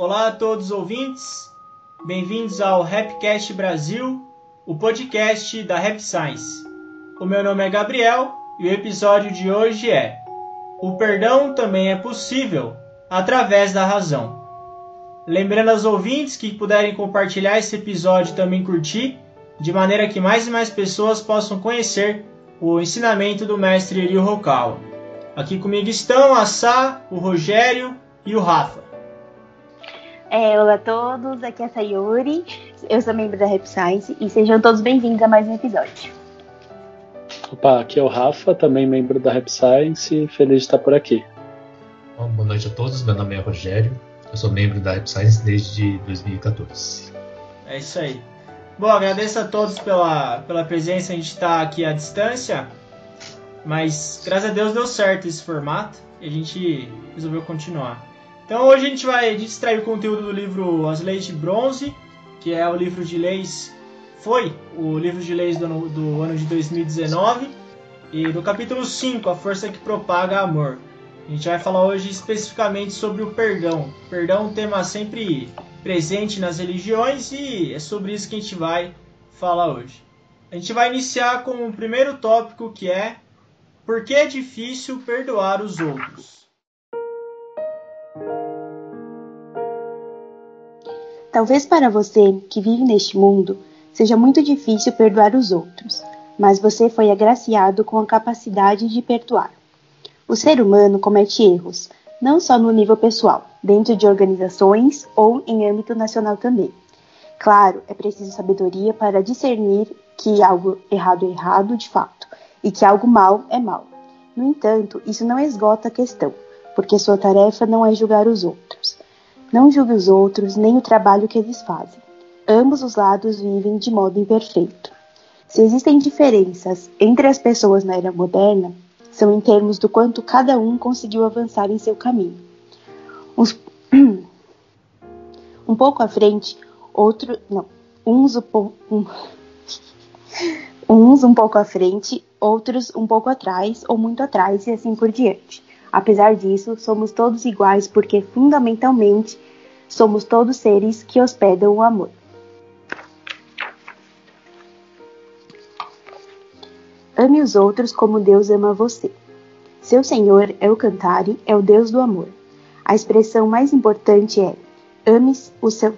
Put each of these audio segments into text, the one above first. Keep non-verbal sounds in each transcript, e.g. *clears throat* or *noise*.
Olá a todos os ouvintes, bem-vindos ao Rapcast Brasil, o podcast da Rap Science. O meu nome é Gabriel e o episódio de hoje é O perdão também é possível através da razão. Lembrando aos ouvintes que puderem compartilhar esse episódio e também curtir, de maneira que mais e mais pessoas possam conhecer o ensinamento do mestre Ryu Hokawa. Aqui comigo estão a Sá, o Rogério e o Rafa. É, olá a todos, aqui é a Sayuri, eu sou membro da Rap Science e sejam todos bem-vindos a mais um episódio. Opa, aqui é o Rafa, também membro da Rap Science, feliz de estar por aqui. Bom, boa noite a todos, meu nome é Rogério, eu sou membro da Rap Science desde 2014. É isso aí. Bom, agradeço a todos pela, pela presença, a gente está aqui à distância, mas graças a Deus deu certo esse formato e a gente resolveu continuar. Então hoje a gente vai distrair o conteúdo do livro As Leis de Bronze, que é o livro de leis, foi o livro de leis do, do ano de 2019, e do capítulo 5, A Força que Propaga Amor. A gente vai falar hoje especificamente sobre o perdão. Perdão é um tema sempre presente nas religiões e é sobre isso que a gente vai falar hoje. A gente vai iniciar com o primeiro tópico que é por que é difícil perdoar os outros? Talvez para você que vive neste mundo seja muito difícil perdoar os outros, mas você foi agraciado com a capacidade de perdoar. O ser humano comete erros, não só no nível pessoal, dentro de organizações ou em âmbito nacional também. Claro, é preciso sabedoria para discernir que algo errado é errado de fato e que algo mal é mal. No entanto, isso não esgota a questão, porque sua tarefa não é julgar os outros. Não julgue os outros nem o trabalho que eles fazem. Ambos os lados vivem de modo imperfeito. Se existem diferenças entre as pessoas na era moderna, são em termos do quanto cada um conseguiu avançar em seu caminho. Uns, *clears throat* um pouco à frente, outro. Não. Uns um, *laughs* uns um pouco à frente, outros um pouco atrás ou muito atrás e assim por diante. Apesar disso, somos todos iguais porque fundamentalmente somos todos seres que hospedam o amor. Ame os outros como Deus ama você. Seu Senhor é o Cantare, é o Deus do amor. A expressão mais importante é ame o seu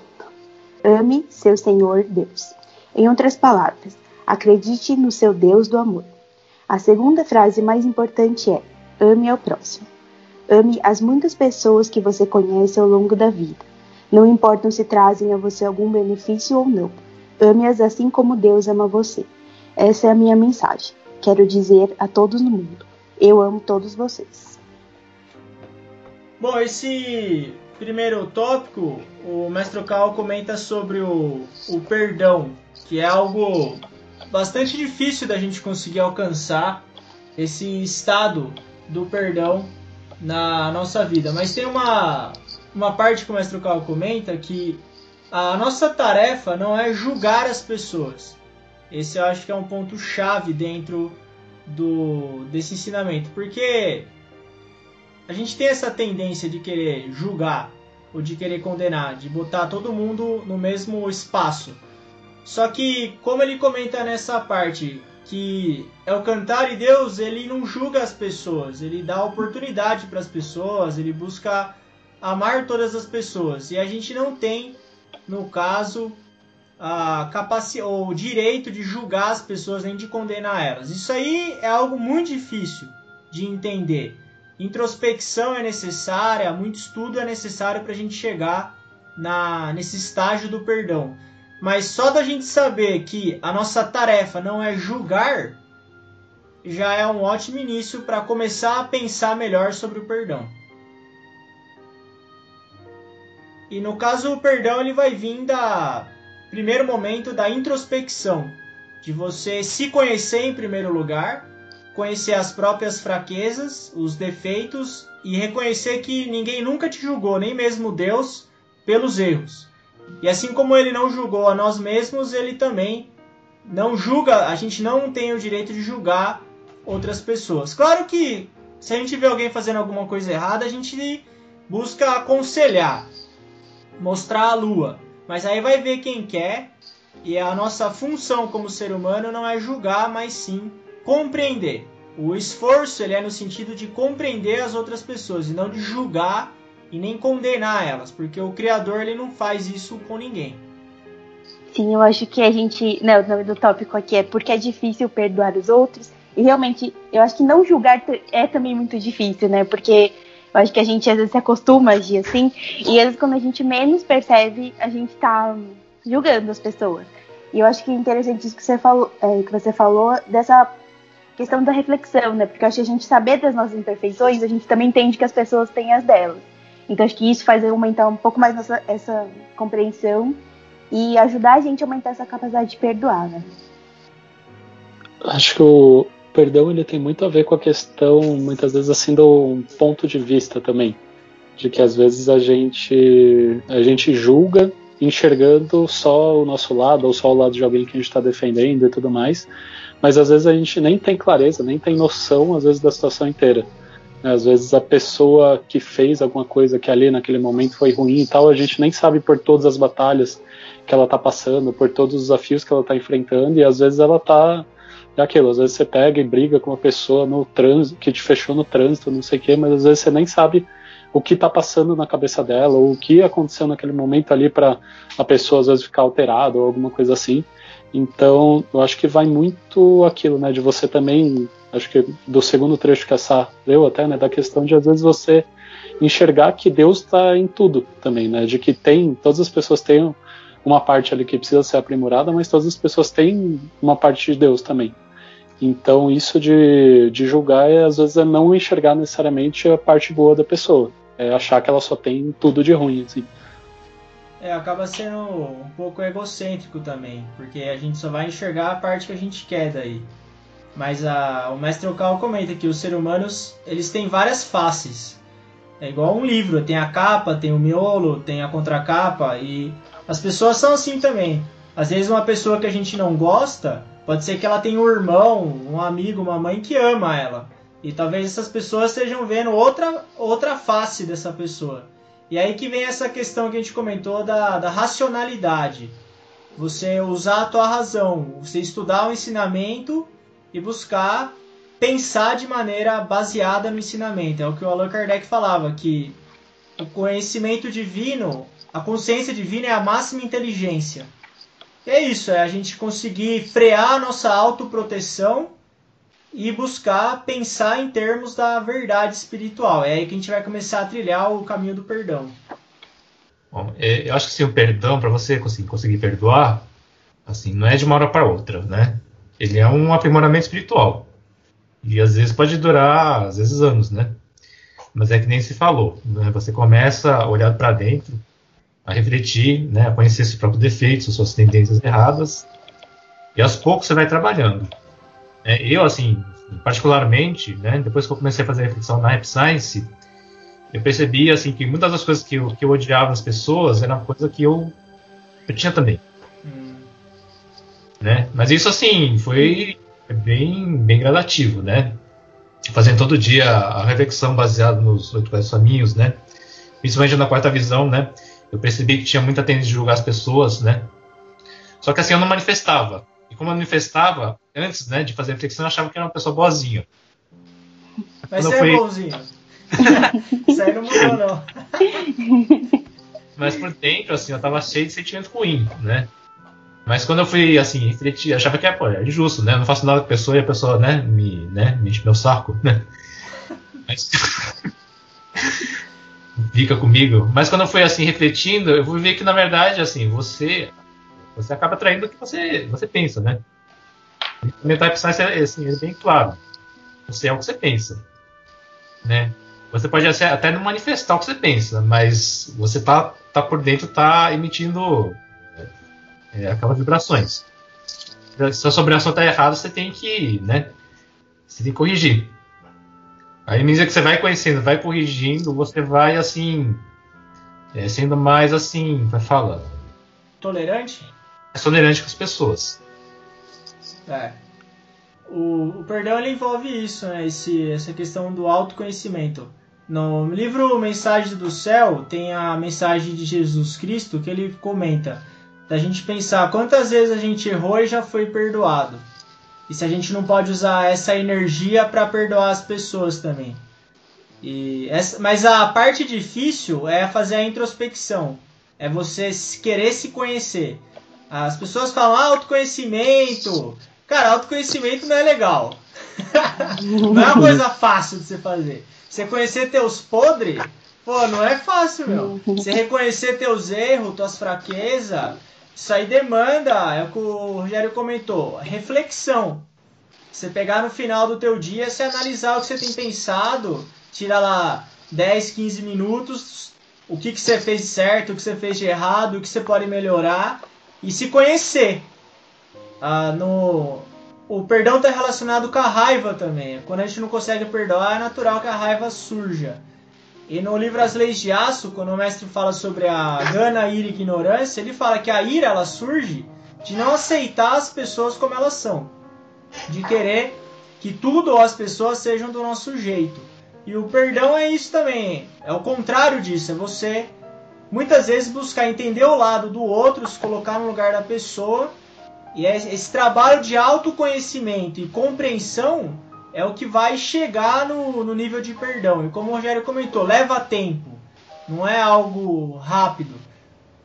ame seu Senhor Deus. Em outras palavras, acredite no seu Deus do amor. A segunda frase mais importante é ame ao próximo. Ame as muitas pessoas que você conhece ao longo da vida. Não importa se trazem a você algum benefício ou não. Ame-as assim como Deus ama você. Essa é a minha mensagem. Quero dizer a todos no mundo: eu amo todos vocês. Bom, esse primeiro tópico, o Mestre Cal comenta sobre o, o perdão, que é algo bastante difícil da gente conseguir alcançar esse estado do perdão na nossa vida. Mas tem uma, uma parte que o Mestre Cal comenta que a nossa tarefa não é julgar as pessoas, esse eu acho que é um ponto chave dentro do desse ensinamento, porque a gente tem essa tendência de querer julgar ou de querer condenar, de botar todo mundo no mesmo espaço. Só que, como ele comenta nessa parte, que é o cantar e Deus, ele não julga as pessoas, ele dá oportunidade para as pessoas, ele busca amar todas as pessoas. E a gente não tem, no caso, a capacidade ou o direito de julgar as pessoas nem de condenar elas. Isso aí é algo muito difícil de entender. Introspecção é necessária, muito estudo é necessário para a gente chegar na, nesse estágio do perdão. Mas só da gente saber que a nossa tarefa não é julgar, já é um ótimo início para começar a pensar melhor sobre o perdão. E no caso, o perdão ele vai vir da primeiro momento da introspecção, de você se conhecer em primeiro lugar, conhecer as próprias fraquezas, os defeitos e reconhecer que ninguém nunca te julgou, nem mesmo Deus, pelos erros. E assim como ele não julgou a nós mesmos, ele também não julga, a gente não tem o direito de julgar outras pessoas. Claro que se a gente vê alguém fazendo alguma coisa errada, a gente busca aconselhar, mostrar a lua. Mas aí vai ver quem quer. E a nossa função como ser humano não é julgar, mas sim compreender. O esforço ele é no sentido de compreender as outras pessoas e não de julgar e nem condenar elas, porque o criador ele não faz isso com ninguém. Sim, eu acho que a gente, né, o nome do tópico aqui é porque é difícil perdoar os outros. E realmente, eu acho que não julgar é também muito difícil, né? Porque eu acho que a gente às vezes se acostuma a agir assim, e às vezes quando a gente menos percebe, a gente tá julgando as pessoas. E eu acho que é interessante isso que você falou, é, que você falou dessa questão da reflexão, né? Porque eu acho que a gente saber das nossas imperfeições, a gente também entende que as pessoas têm as delas. Então acho que isso faz aumentar um pouco mais nossa, essa compreensão e ajudar a gente a aumentar essa capacidade de perdoar, né? Acho que o perdão ele tem muito a ver com a questão, muitas vezes assim, do ponto de vista também, de que às vezes a gente a gente julga enxergando só o nosso lado ou só o lado de alguém que a gente está defendendo e tudo mais, mas às vezes a gente nem tem clareza, nem tem noção às vezes da situação inteira. Às vezes a pessoa que fez alguma coisa que ali naquele momento foi ruim e tal, a gente nem sabe por todas as batalhas que ela está passando, por todos os desafios que ela está enfrentando e às vezes ela está é aquilo, às vezes você pega e briga com uma pessoa no trânsito, que te fechou no trânsito, não sei o quê, mas às vezes você nem sabe o que está passando na cabeça dela, ou o que aconteceu naquele momento ali para a pessoa às vezes ficar alterada ou alguma coisa assim. Então, eu acho que vai muito aquilo, né, de você também, acho que do segundo trecho que essa leu até, né, da questão de às vezes você enxergar que Deus está em tudo também, né, de que tem, todas as pessoas têm uma parte ali que precisa ser aprimorada, mas todas as pessoas têm uma parte de Deus também. Então, isso de, de julgar, é, às vezes, é não enxergar necessariamente a parte boa da pessoa. É achar que ela só tem tudo de ruim, assim. É, acaba sendo um pouco egocêntrico também, porque a gente só vai enxergar a parte que a gente quer daí. Mas a, o mestre Okal comenta que os seres humanos, eles têm várias faces. É igual um livro, tem a capa, tem o miolo, tem a contracapa, e as pessoas são assim também. Às vezes uma pessoa que a gente não gosta, pode ser que ela tenha um irmão, um amigo, uma mãe que ama ela. E talvez essas pessoas estejam vendo outra, outra face dessa pessoa. E aí que vem essa questão que a gente comentou da, da racionalidade. Você usar a tua razão, você estudar o ensinamento e buscar pensar de maneira baseada no ensinamento. É o que o Allan Kardec falava, que o conhecimento divino a consciência divina é a máxima inteligência. E é isso, é a gente conseguir frear a nossa autoproteção e buscar pensar em termos da verdade espiritual. É aí que a gente vai começar a trilhar o caminho do perdão. Bom, é, eu acho que sim, o perdão, para você conseguir, conseguir perdoar, assim, não é de uma hora para outra, né? Ele é um aprimoramento espiritual. E às vezes pode durar, às vezes, anos, né? Mas é que nem se falou, né? Você começa a olhar para dentro a refletir, né, a conhecer seus próprios defeitos, suas tendências erradas, e aos poucos você vai trabalhando. É, eu, assim, particularmente, né, depois que eu comecei a fazer a reflexão na Rap Science, eu percebi assim que muitas das coisas que eu, que eu odiava nas pessoas era uma coisa que eu, eu tinha também. Né? Mas isso, assim, foi bem, bem gradativo, né? Fazendo todo dia a reflexão baseada nos oito caminhos, né? Principalmente na quarta visão, né? eu percebi que tinha muita tendência de julgar as pessoas, né? Só que assim, eu não manifestava. E como eu manifestava, antes né, de fazer a reflexão, eu achava que era uma pessoa boazinha. Mas você fui... é bonzinho. *laughs* Isso aí não mudou, não. Mas por dentro, assim, eu tava cheio de sentimento ruim, né? Mas quando eu fui, assim, refletir, achava que é, pô, é né? Eu não faço nada com a pessoa e a pessoa, né, me, né, me enche meu saco, né? Mas *laughs* fica comigo. Mas quando eu fui assim refletindo, eu fui ver que na verdade assim você você acaba traindo o que você você pensa, né? O mental science é, assim, é bem claro. Você é o que você pensa, né? Você pode até não manifestar o que você pensa, mas você tá, tá por dentro tá emitindo é, aquelas vibrações. Se a sua vibração tá errada, você tem que, né? Você tem que corrigir. Aí, à medida que você vai conhecendo, vai corrigindo, você vai assim. É, sendo mais assim, vai falando. Tolerante? É tolerante com as pessoas. É. O, o, perdão ele envolve isso, né? Esse, essa questão do autoconhecimento. No livro Mensagem do Céu tem a mensagem de Jesus Cristo que ele comenta da gente pensar quantas vezes a gente errou e já foi perdoado. E se a gente não pode usar essa energia para perdoar as pessoas também. E essa, mas a parte difícil é fazer a introspecção. É você querer se conhecer. As pessoas falam ah, autoconhecimento. Cara, autoconhecimento não é legal. *laughs* não é uma coisa fácil de você fazer. Você conhecer teus podres, pô, não é fácil, meu. Você reconhecer teus erros, tuas fraquezas, isso aí demanda, é o que o Rogério comentou, reflexão. Você pegar no final do teu dia, se analisar o que você tem pensado, tira lá 10, 15 minutos, o que, que você fez de certo, o que você fez de errado, o que você pode melhorar e se conhecer. Ah, no, o perdão está relacionado com a raiva também. Quando a gente não consegue perdoar, é natural que a raiva surja. E no livro As Leis de Aço, quando o mestre fala sobre a gana, ira e ignorância, ele fala que a ira ela surge de não aceitar as pessoas como elas são, de querer que tudo ou as pessoas sejam do nosso jeito. E o perdão é isso também, é o contrário disso, é você muitas vezes buscar entender o lado do outro, se colocar no lugar da pessoa. E é esse trabalho de autoconhecimento e compreensão é o que vai chegar no, no nível de perdão. E como o Rogério comentou, leva tempo. Não é algo rápido.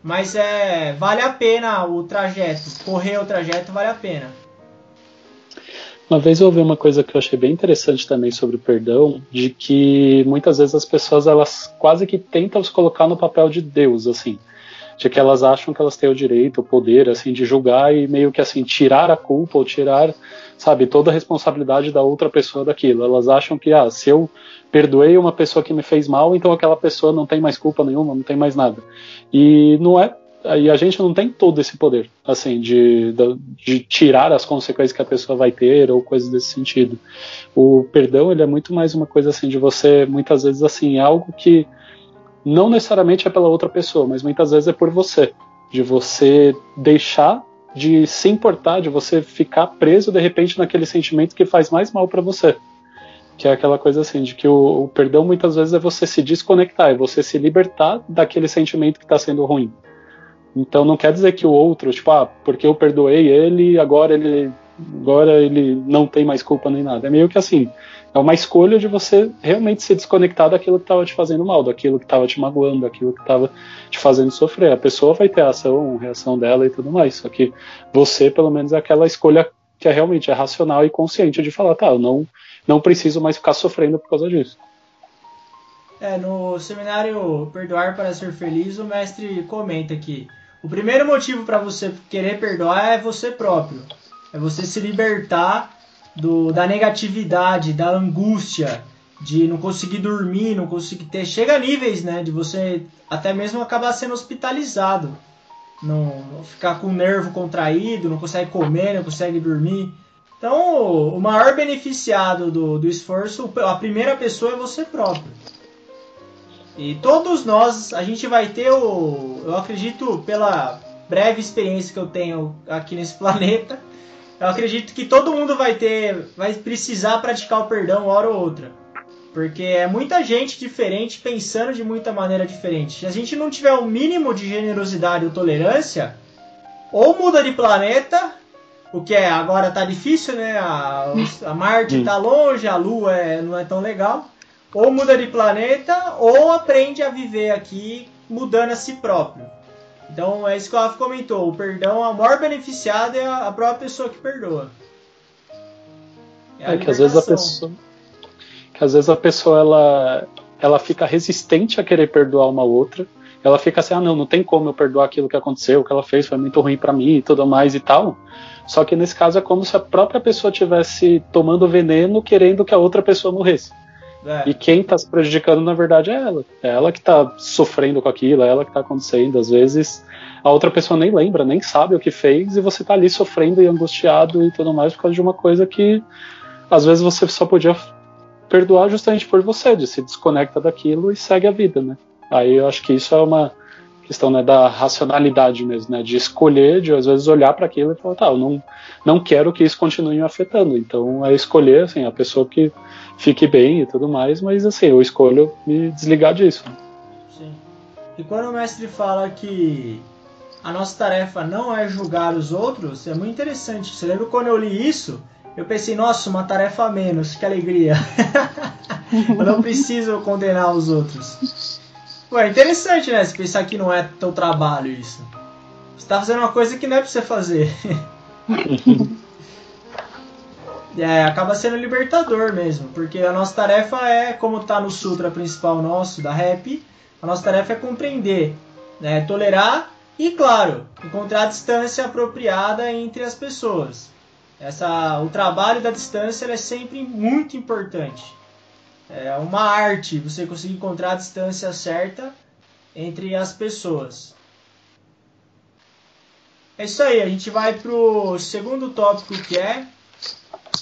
Mas é vale a pena o trajeto. Correr o trajeto vale a pena. Uma vez eu ouvi uma coisa que eu achei bem interessante também sobre o perdão, de que muitas vezes as pessoas elas quase que tentam se colocar no papel de Deus, assim, de que elas acham que elas têm o direito, o poder, assim, de julgar e meio que assim tirar a culpa ou tirar sabe, toda a responsabilidade da outra pessoa daquilo. Elas acham que, ah, se eu perdoei uma pessoa que me fez mal, então aquela pessoa não tem mais culpa nenhuma, não tem mais nada. E não é e a gente não tem todo esse poder, assim, de, de, tirar as consequências que a pessoa vai ter ou coisas desse sentido. O perdão, ele é muito mais uma coisa assim de você, muitas vezes, assim, é algo que não necessariamente é pela outra pessoa, mas muitas vezes é por você, de você deixar de se importar, de você ficar preso de repente naquele sentimento que faz mais mal para você. Que é aquela coisa assim, de que o, o, perdão muitas vezes é você se desconectar, é você se libertar daquele sentimento que está sendo ruim. Então não quer dizer que o outro, tipo, ah, porque eu perdoei ele, agora ele agora ele não tem mais culpa nem nada. É meio que assim, é uma escolha de você realmente se desconectar daquilo que estava te fazendo mal, daquilo que estava te magoando, daquilo que estava te fazendo sofrer. A pessoa vai ter a ação, a reação dela e tudo mais. Só que você, pelo menos, é aquela escolha que é realmente é racional e consciente de falar, tá, eu não, não preciso mais ficar sofrendo por causa disso. É, no seminário Perdoar para Ser Feliz, o mestre comenta que o primeiro motivo para você querer perdoar é você próprio. É você se libertar do, da negatividade, da angústia, de não conseguir dormir, não conseguir ter. Chega a níveis, né? De você até mesmo acabar sendo hospitalizado. Não, não ficar com o nervo contraído, não consegue comer, não consegue dormir. Então, o maior beneficiado do, do esforço, a primeira pessoa é você próprio. E todos nós, a gente vai ter o. Eu acredito, pela breve experiência que eu tenho aqui nesse *laughs* planeta, eu acredito que todo mundo vai ter, vai precisar praticar o perdão uma hora ou outra. Porque é muita gente diferente pensando de muita maneira diferente. Se a gente não tiver o um mínimo de generosidade ou tolerância, ou muda de planeta, o que é agora tá difícil, né? A, a Marte tá longe, a Lua é, não é tão legal. Ou muda de planeta, ou aprende a viver aqui mudando a si próprio. Então é isso que o Rafa comentou. O perdão, a maior beneficiada é a própria pessoa que perdoa. É, é que às vezes a pessoa. Que às vezes a pessoa ela, ela fica resistente a querer perdoar uma outra. Ela fica assim, ah não, não tem como eu perdoar aquilo que aconteceu, o que ela fez foi muito ruim para mim e tudo mais e tal. Só que nesse caso é como se a própria pessoa tivesse tomando veneno querendo que a outra pessoa morresse. É. E quem está se prejudicando, na verdade, é ela. É ela que está sofrendo com aquilo, é ela que está acontecendo. Às vezes a outra pessoa nem lembra, nem sabe o que fez, e você está ali sofrendo e angustiado e tudo mais por causa de uma coisa que às vezes você só podia perdoar justamente por você, de se desconecta daquilo e segue a vida, né? Aí eu acho que isso é uma questão né, da racionalidade mesmo, né, de escolher, de às vezes olhar para aquilo e falar, tá, eu não, não quero que isso continue me afetando. Então é escolher assim, a pessoa que fique bem e tudo mais, mas assim, eu escolho me desligar disso. Sim. E quando o mestre fala que a nossa tarefa não é julgar os outros, é muito interessante. Você lembra quando eu li isso? Eu pensei, nossa, uma tarefa a menos, que alegria. *laughs* eu não preciso condenar os outros. Ué, interessante, né? Se pensar que não é teu trabalho isso. Você tá fazendo uma coisa que não é pra você fazer. *laughs* é, acaba sendo libertador mesmo, porque a nossa tarefa é, como tá no sutra principal nosso, da rap, a nossa tarefa é compreender, né, tolerar e, claro, encontrar a distância apropriada entre as pessoas. Essa, o trabalho da distância é sempre muito importante. É uma arte você conseguir encontrar a distância certa entre as pessoas. É isso aí, a gente vai pro segundo tópico que é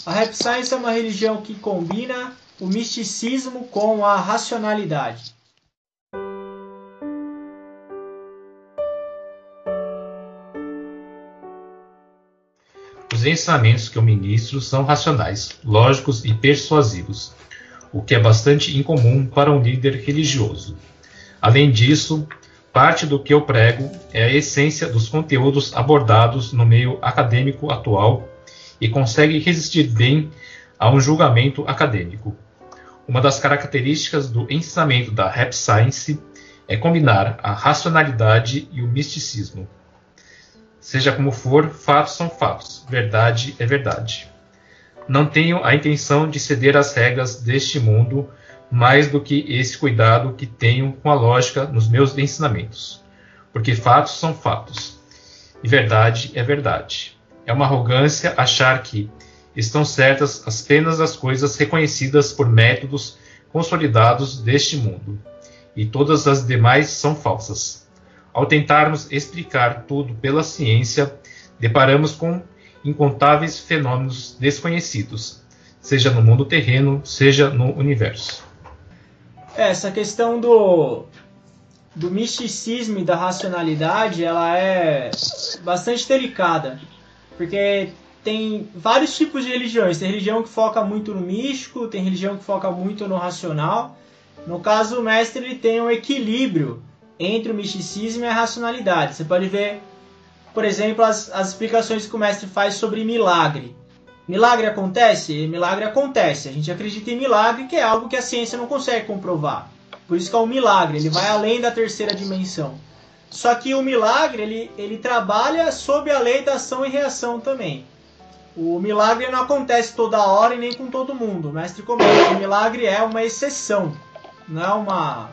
a Rap Science é uma religião que combina o misticismo com a racionalidade. Os ensinamentos que eu ministro são racionais, lógicos e persuasivos o que é bastante incomum para um líder religioso. Além disso, parte do que eu prego é a essência dos conteúdos abordados no meio acadêmico atual e consegue resistir bem a um julgamento acadêmico. Uma das características do ensinamento da Rap Science é combinar a racionalidade e o misticismo. Seja como for, fatos são fatos, verdade é verdade. Não tenho a intenção de ceder às regras deste mundo mais do que esse cuidado que tenho com a lógica nos meus ensinamentos. Porque fatos são fatos e verdade é verdade. É uma arrogância achar que estão certas apenas as coisas reconhecidas por métodos consolidados deste mundo, e todas as demais são falsas. Ao tentarmos explicar tudo pela ciência, deparamos com incontáveis fenômenos desconhecidos, seja no mundo terreno, seja no universo. É, essa questão do, do misticismo e da racionalidade, ela é bastante delicada, porque tem vários tipos de religiões. Tem religião que foca muito no místico, tem religião que foca muito no racional. No caso, o mestre ele tem um equilíbrio entre o misticismo e a racionalidade. Você pode ver por exemplo, as, as explicações que o mestre faz sobre milagre. Milagre acontece? Milagre acontece. A gente acredita em milagre, que é algo que a ciência não consegue comprovar. Por isso que é um milagre, ele vai além da terceira dimensão. Só que o milagre, ele, ele trabalha sob a lei da ação e reação também. O milagre não acontece toda hora e nem com todo mundo. O mestre comenta o milagre é uma exceção, não é uma,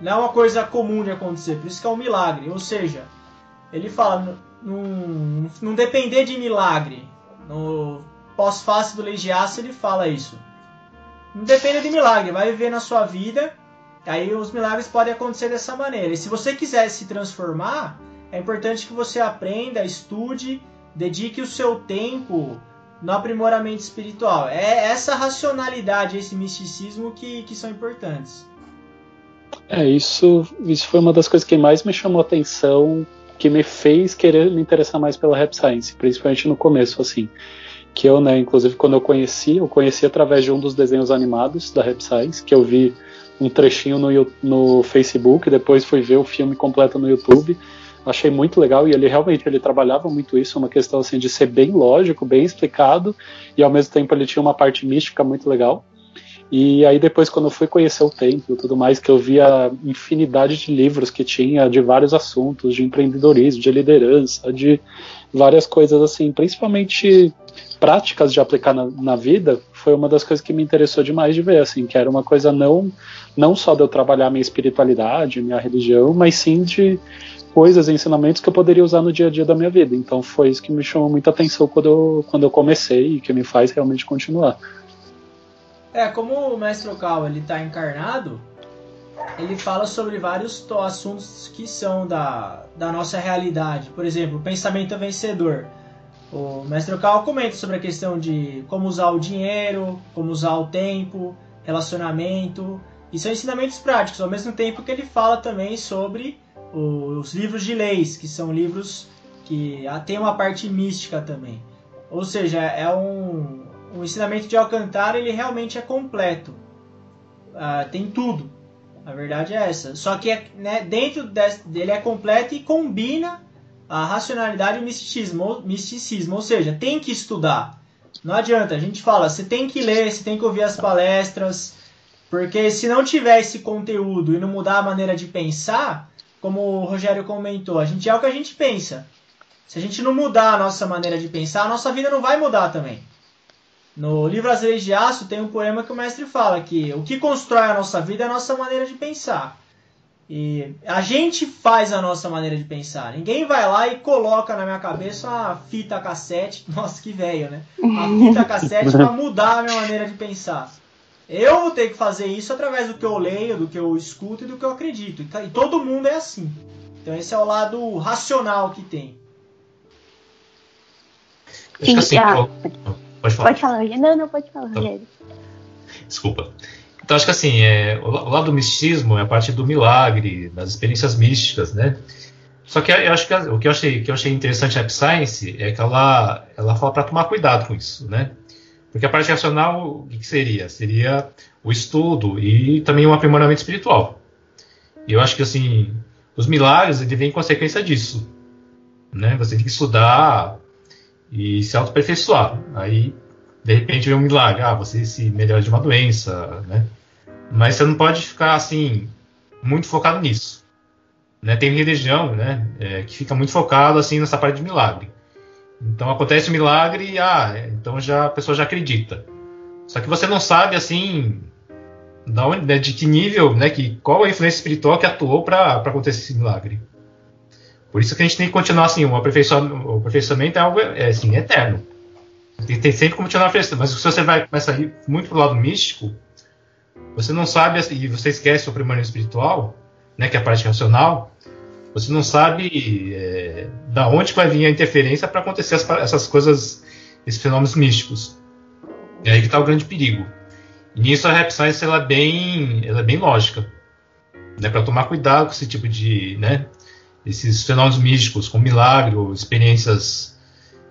não é uma coisa comum de acontecer. Por isso que é um milagre. Ou seja, ele fala, não, depender de milagre. No pós-face do Legiaço ele fala isso. Não depende de milagre, vai viver na sua vida, aí os milagres podem acontecer dessa maneira. E se você quiser se transformar, é importante que você aprenda, estude, dedique o seu tempo no aprimoramento espiritual. É essa racionalidade, esse misticismo que, que são importantes. É, isso, isso foi uma das coisas que mais me chamou atenção que me fez querer me interessar mais pela Rap Science, principalmente no começo, assim. Que eu, né, inclusive quando eu conheci, eu conheci através de um dos desenhos animados da Rap Science, que eu vi um trechinho no, no Facebook, depois fui ver o filme completo no YouTube. Achei muito legal e ele realmente ele trabalhava muito isso, uma questão assim de ser bem lógico, bem explicado e ao mesmo tempo ele tinha uma parte mística muito legal. E aí depois quando eu fui conhecer o templo e tudo mais, que eu vi a infinidade de livros que tinha de vários assuntos, de empreendedorismo, de liderança, de várias coisas assim, principalmente práticas de aplicar na, na, vida, foi uma das coisas que me interessou demais de ver, assim, que era uma coisa não não só de eu trabalhar minha espiritualidade, minha religião, mas sim de coisas, ensinamentos que eu poderia usar no dia a dia da minha vida. Então foi isso que me chamou muita atenção quando eu, quando eu comecei e que me faz realmente continuar. É, como o Mestre Okal ele tá encarnado, ele fala sobre vários assuntos que são da, da nossa realidade. Por exemplo, o pensamento vencedor. O Mestre Okal comenta sobre a questão de como usar o dinheiro, como usar o tempo, relacionamento. E são ensinamentos práticos, ao mesmo tempo que ele fala também sobre os livros de leis, que são livros que tem uma parte mística também. Ou seja, é um, um ensinamento de Alcantara, ele realmente é completo. Uh, tem tudo. A verdade é essa. Só que né, dentro dele é completo e combina a racionalidade e o misticismo, misticismo. Ou seja, tem que estudar. Não adianta, a gente fala, você tem que ler, você tem que ouvir as palestras, porque se não tiver esse conteúdo e não mudar a maneira de pensar, como o Rogério comentou, a gente é o que a gente pensa. Se a gente não mudar a nossa maneira de pensar, a nossa vida não vai mudar também. No livro As Leis de Aço tem um poema que o mestre fala que o que constrói a nossa vida é a nossa maneira de pensar. E a gente faz a nossa maneira de pensar. Ninguém vai lá e coloca na minha cabeça uma fita cassete. *laughs* Nossa, que velho, né? Uma fita cassete para mudar a minha maneira de pensar. Eu vou ter que fazer isso através do que eu leio, do que eu escuto e do que eu acredito. E todo mundo é assim. Então esse é o lado racional que tem. Sim, assim, ah, pode falar. Pode falar, Não, não, pode falar, Rogério. Desculpa. Então acho que assim, é, o lado do misticismo é a parte do milagre, das experiências místicas, né? Só que eu acho que o que eu achei, que eu achei interessante na App Science é que ela, ela fala para tomar cuidado com isso, né? Porque a parte racional, o que, que seria? Seria o estudo e também um aprimoramento espiritual. E eu acho que assim, os milagres ele vem em consequência disso, né? Você tem que estudar e se autoaperfeiçoar. Aí de repente vem um milagre, ah, você se melhora de uma doença, né? Mas você não pode ficar assim muito focado nisso. Né? Tem religião, né, é, que fica muito focado assim nessa parte de milagre. Então acontece o um milagre e ah, então já a pessoa já acredita. Só que você não sabe assim da onde, né, de que nível, né, que qual a influência espiritual que atuou para acontecer esse milagre. Por isso que a gente tem que continuar assim, o aperfeiçoamento, o aperfeiçoamento é algo é, assim, eterno. Tem, tem sempre como continuar oferecendo. Mas se você vai começar a ir muito pro lado místico, você não sabe, assim, e você esquece o aprimoramento espiritual, né, que é a parte racional, você não sabe é, da onde vai vir a interferência para acontecer as, essas coisas, esses fenômenos místicos. É aí que está o grande perigo. E nisso a Rap Science ela é bem, ela é bem lógica, né, para tomar cuidado com esse tipo de, né, esses fenômenos místicos, com milagre ou experiências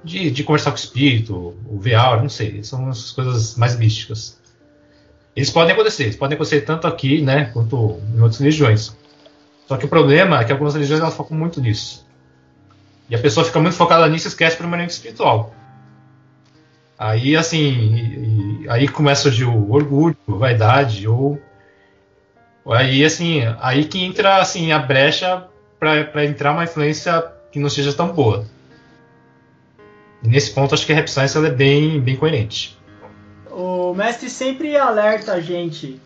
de, de conversar com o espírito, o VR, não sei, são as coisas mais místicas. Eles podem acontecer, eles podem acontecer tanto aqui, né, quanto em outras religiões. Só que o problema é que algumas religiões elas focam muito nisso. E a pessoa fica muito focada nisso e esquece o permanente espiritual. Aí, assim, e, e, aí começa o orgulho, a vaidade, ou aí, assim, aí que entra, assim, a brecha para entrar uma influência que não seja tão boa. E nesse ponto, acho que a Rap Science é bem, bem coerente. O mestre sempre alerta a gente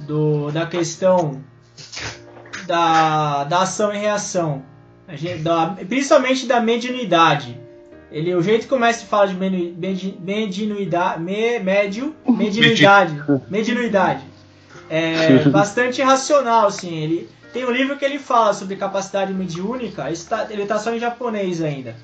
do, da questão da, da ação e reação, gente, da, principalmente da mediunidade. Ele, o jeito que o mestre fala de mediunidade, me, médio, mediunidade, mediunidade, é *laughs* bastante racional, assim. Ele tem um livro que ele fala sobre capacidade mediúnica, ele está só em japonês ainda.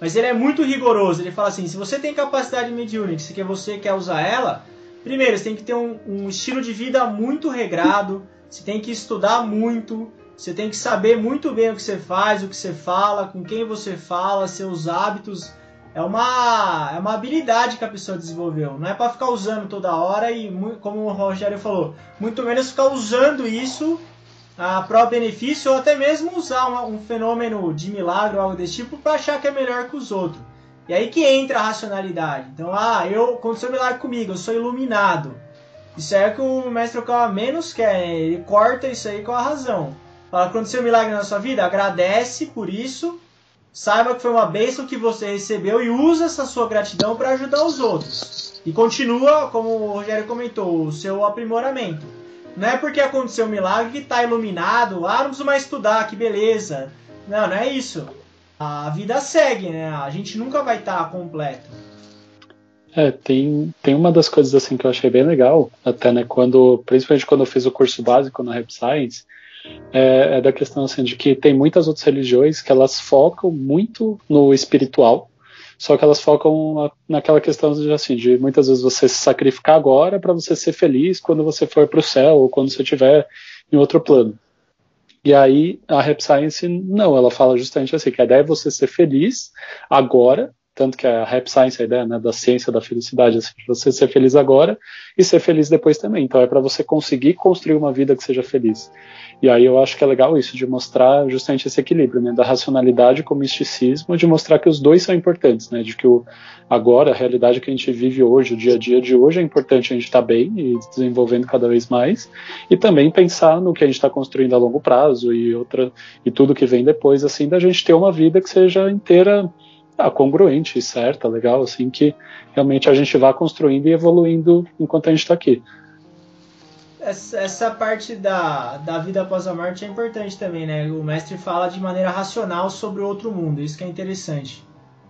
Mas ele é muito rigoroso. Ele fala assim: se você tem capacidade mediúnica, se você quer usar ela, primeiro você tem que ter um, um estilo de vida muito regrado, você tem que estudar muito, você tem que saber muito bem o que você faz, o que você fala, com quem você fala, seus hábitos. É uma, é uma habilidade que a pessoa desenvolveu. Não é para ficar usando toda hora e, como o Rogério falou, muito menos ficar usando isso a próprio benefício ou até mesmo usar uma, um fenômeno de milagre ou algo desse tipo para achar que é melhor que os outros. E aí que entra a racionalidade. Então, ah, eu aconteceu um milagre comigo, eu sou iluminado. Isso é o que o mestre Okawa menos quer, ele corta isso aí com a razão. Fala, aconteceu um milagre na sua vida, agradece por isso, saiba que foi uma bênção que você recebeu e usa essa sua gratidão para ajudar os outros. E continua, como o Rogério comentou, o seu aprimoramento. Não é porque aconteceu um milagre que está iluminado, ah, não preciso mais estudar, que beleza. Não, não é isso. A vida segue, né? A gente nunca vai estar tá completo. É, tem, tem uma das coisas assim que eu achei bem legal, até né, quando, principalmente quando eu fiz o curso básico na Rap Science, é, é da questão assim de que tem muitas outras religiões que elas focam muito no espiritual, só que elas focam naquela questão de, assim, de muitas vezes você se sacrificar agora para você ser feliz quando você for para o céu ou quando você estiver em outro plano. E aí a Rap Science não, ela fala justamente assim, que a ideia é você ser feliz agora, tanto que a Rap Science, a ideia né, da ciência da felicidade, assim, você ser feliz agora e ser feliz depois também. Então é para você conseguir construir uma vida que seja feliz. E aí eu acho que é legal isso, de mostrar justamente esse equilíbrio, né, da racionalidade com o misticismo, de mostrar que os dois são importantes, né, de que o, agora, a realidade que a gente vive hoje, o dia a dia de hoje, é importante a gente estar tá bem e desenvolvendo cada vez mais, e também pensar no que a gente está construindo a longo prazo e outra e tudo que vem depois, assim, da gente ter uma vida que seja inteira ah, congruente certa, legal, assim, que realmente a gente vá construindo e evoluindo enquanto a gente está aqui essa, essa parte da, da vida após a morte é importante também, né? O mestre fala de maneira racional sobre o outro mundo, isso que é interessante.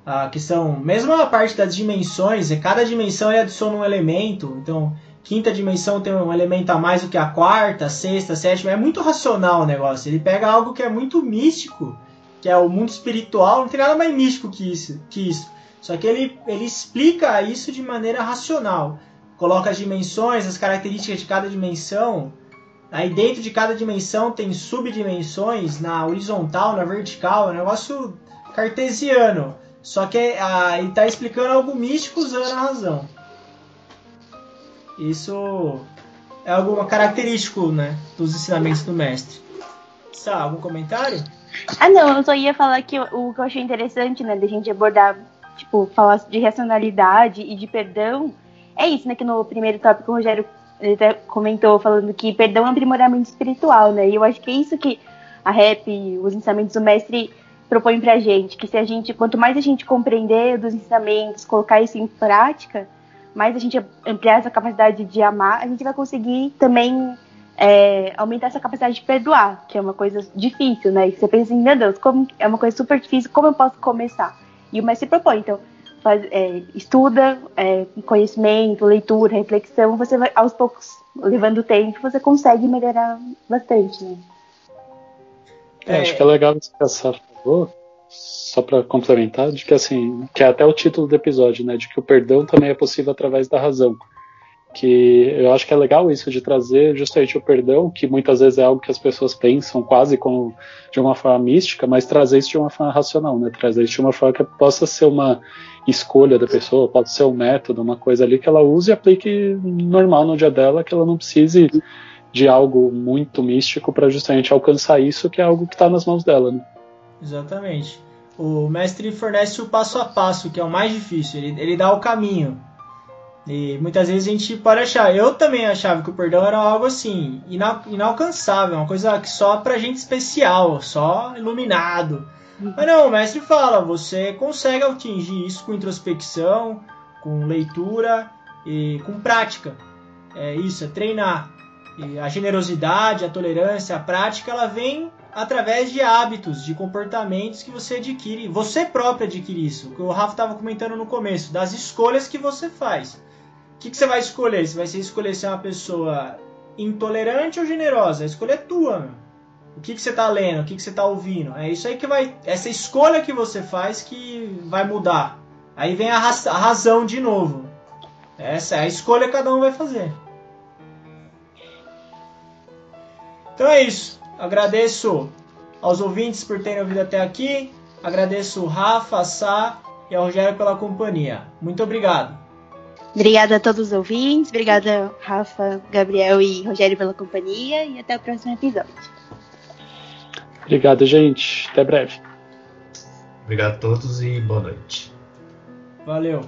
A questão, mesmo a parte das dimensões, é cada dimensão ele adiciona um elemento, então quinta dimensão tem um elemento a mais do que a quarta, sexta, sétima, é muito racional o negócio. Ele pega algo que é muito místico, que é o mundo espiritual, não tem nada mais místico que isso, que isso. Só que ele, ele explica isso de maneira racional coloca as dimensões, as características de cada dimensão. Aí dentro de cada dimensão tem subdimensões na horizontal, na vertical, é um negócio cartesiano. Só que ah, ele está explicando algo místico usando a razão. Isso é algo característico né, dos ensinamentos do mestre. Sá, algum comentário? Ah, não, eu só ia falar que o que eu achei interessante, né, da gente abordar, tipo, falar de racionalidade e de perdão, é isso, né? Que no primeiro tópico o Rogério até comentou falando que perdão é um aprimoramento espiritual, né? E eu acho que é isso que a rap, os ensinamentos do mestre propõem pra gente, que se a gente, quanto mais a gente compreender dos ensinamentos, colocar isso em prática, mais a gente ampliar essa capacidade de amar, a gente vai conseguir também é, aumentar essa capacidade de perdoar, que é uma coisa difícil, né? E você pensa assim, meu Deus, como é uma coisa super difícil, como eu posso começar? E o mestre propõe, então, faz, é, estuda é, conhecimento, leitura, reflexão, você vai aos poucos, levando tempo, você consegue melhorar bastante, né? É, acho que é legal isso que a Sara falou, só para complementar, de que assim, que é até o título do episódio, né, de que o perdão também é possível através da razão. Que eu acho que é legal isso de trazer justamente o perdão, que muitas vezes é algo que as pessoas pensam quase como de uma forma mística, mas trazer isso de uma forma racional, né? Trazer isso de uma forma que possa ser uma escolha da pessoa, pode ser um método, uma coisa ali que ela use e aplique normal no dia dela, que ela não precise de algo muito místico para justamente alcançar isso, que é algo que está nas mãos dela. Né? Exatamente. O mestre fornece o passo a passo, que é o mais difícil, ele, ele dá o caminho. E muitas vezes a gente pode achar, eu também achava que o perdão era algo assim, inalcançável, uma coisa que só pra gente especial, só iluminado. Mas não, o mestre fala, você consegue atingir isso com introspecção, com leitura e com prática. É isso, é treinar. E a generosidade, a tolerância, a prática, ela vem através de hábitos, de comportamentos que você adquire, você próprio adquire isso. O que o Rafa estava comentando no começo, das escolhas que você faz. Que, que você vai escolher? Você vai escolher ser uma pessoa intolerante ou generosa? A escolha é tua, meu. O que, que você está lendo? O que, que você está ouvindo? É isso aí que vai. Essa escolha que você faz que vai mudar. Aí vem a, a razão de novo. Essa é a escolha que cada um vai fazer. Então é isso. Agradeço aos ouvintes por terem ouvido até aqui. Agradeço o Rafa, a Sá e ao Rogério pela companhia. Muito obrigado. Obrigada a todos os ouvintes. Obrigada, Rafa, Gabriel e Rogério pela companhia. E até o próximo episódio. Obrigado, gente. Até breve. Obrigado a todos e boa noite. Valeu.